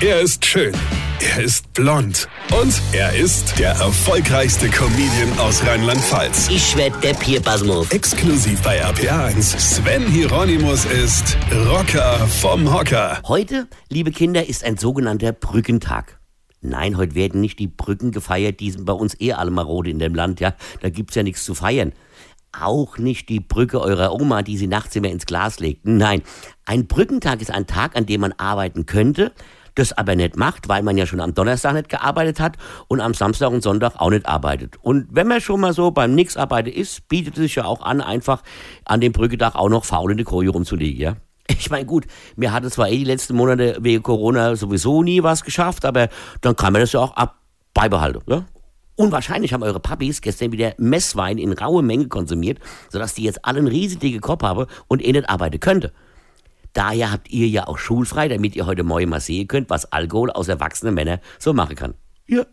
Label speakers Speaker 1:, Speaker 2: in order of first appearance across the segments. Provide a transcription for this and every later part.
Speaker 1: Er ist schön. Er ist blond. Und er ist der erfolgreichste Comedian aus Rheinland-Pfalz.
Speaker 2: Ich werd der Pierpasmus.
Speaker 1: Exklusiv bei RPA1. Sven Hieronymus ist Rocker vom Hocker.
Speaker 2: Heute, liebe Kinder, ist ein sogenannter Brückentag. Nein, heute werden nicht die Brücken gefeiert, die sind bei uns eh alle marode in dem Land, ja. Da gibt's ja nichts zu feiern. Auch nicht die Brücke eurer Oma, die sie nachts immer ins Glas legt. Nein, ein Brückentag ist ein Tag, an dem man arbeiten könnte, das aber nicht macht, weil man ja schon am Donnerstag nicht gearbeitet hat und am Samstag und Sonntag auch nicht arbeitet. Und wenn man schon mal so beim Nix arbeiten ist, bietet es sich ja auch an, einfach an dem Brückentag auch noch faul in die Koje rumzulegen, ja. Ich meine, gut, mir hat es zwar eh die letzten Monate wegen Corona sowieso nie was geschafft, aber dann kann man das ja auch ab beibehalten, ja. Unwahrscheinlich haben eure Papis gestern wieder Messwein in raue Menge konsumiert, sodass die jetzt alle einen riesen dicken Kopf haben und eh nicht arbeiten könnte. Daher habt ihr ja auch schulfrei, damit ihr heute Morgen mal sehen könnt, was Alkohol aus erwachsenen Männern so machen kann. Ja.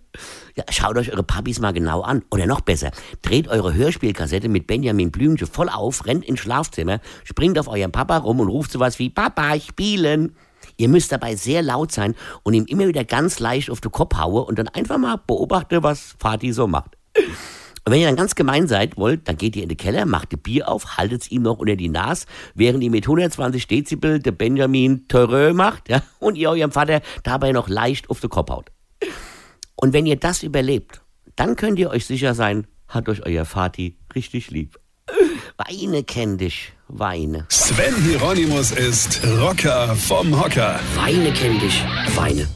Speaker 2: ja, schaut euch eure Papis mal genau an. Oder noch besser, dreht eure Hörspielkassette mit Benjamin Blümchen voll auf, rennt ins Schlafzimmer, springt auf euren Papa rum und ruft sowas wie Papa, spielen. Ihr müsst dabei sehr laut sein und ihm immer wieder ganz leicht auf den Kopf hauen und dann einfach mal beobachten, was Vati so macht. Und wenn ihr dann ganz gemein seid wollt, dann geht ihr in den Keller, macht das Bier auf, haltet es ihm noch unter die Nase, während ihr mit 120 Dezibel der Benjamin Terreux macht, ja, und ihr eurem Vater dabei noch leicht auf den Kopf haut. Und wenn ihr das überlebt, dann könnt ihr euch sicher sein, hat euch euer Vati richtig lieb. Weine kenn dich, Weine.
Speaker 1: Sven Hieronymus ist Rocker vom Hocker.
Speaker 2: Weine kenn dich, Weine.